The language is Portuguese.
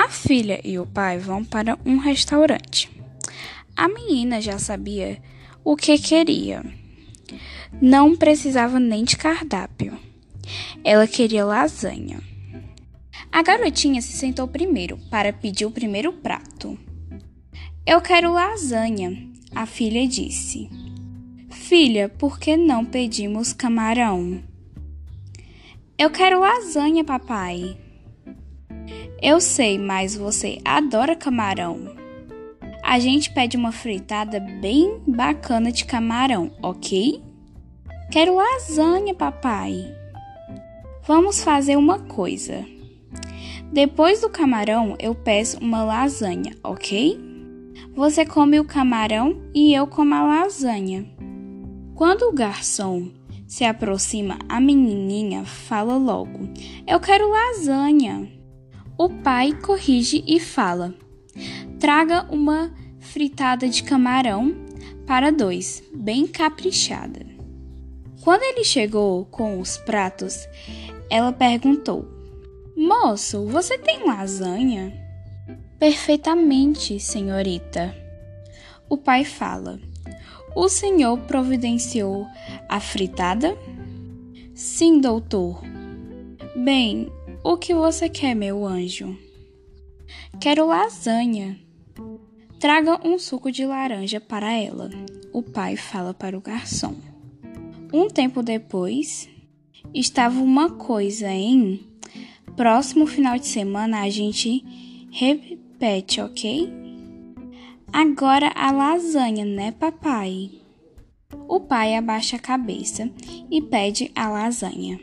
A filha e o pai vão para um restaurante. A menina já sabia o que queria. Não precisava nem de cardápio. Ela queria lasanha. A garotinha se sentou primeiro para pedir o primeiro prato. Eu quero lasanha, a filha disse. Filha, por que não pedimos camarão? Eu quero lasanha, papai. Eu sei, mas você adora camarão. A gente pede uma fritada bem bacana de camarão, ok? Quero lasanha, papai. Vamos fazer uma coisa. Depois do camarão, eu peço uma lasanha, ok? Você come o camarão e eu como a lasanha. Quando o garçom se aproxima, a menininha fala logo: Eu quero lasanha. O pai corrige e fala: Traga uma fritada de camarão para dois, bem caprichada. Quando ele chegou com os pratos, ela perguntou: Moço, você tem lasanha? Perfeitamente, senhorita. O pai fala: O senhor providenciou a fritada? Sim, doutor. Bem, o que você quer, meu anjo? Quero lasanha. Traga um suco de laranja para ela. O pai fala para o garçom. Um tempo depois, estava uma coisa em Próximo final de semana a gente repete, ok? Agora a lasanha, né, papai? O pai abaixa a cabeça e pede a lasanha.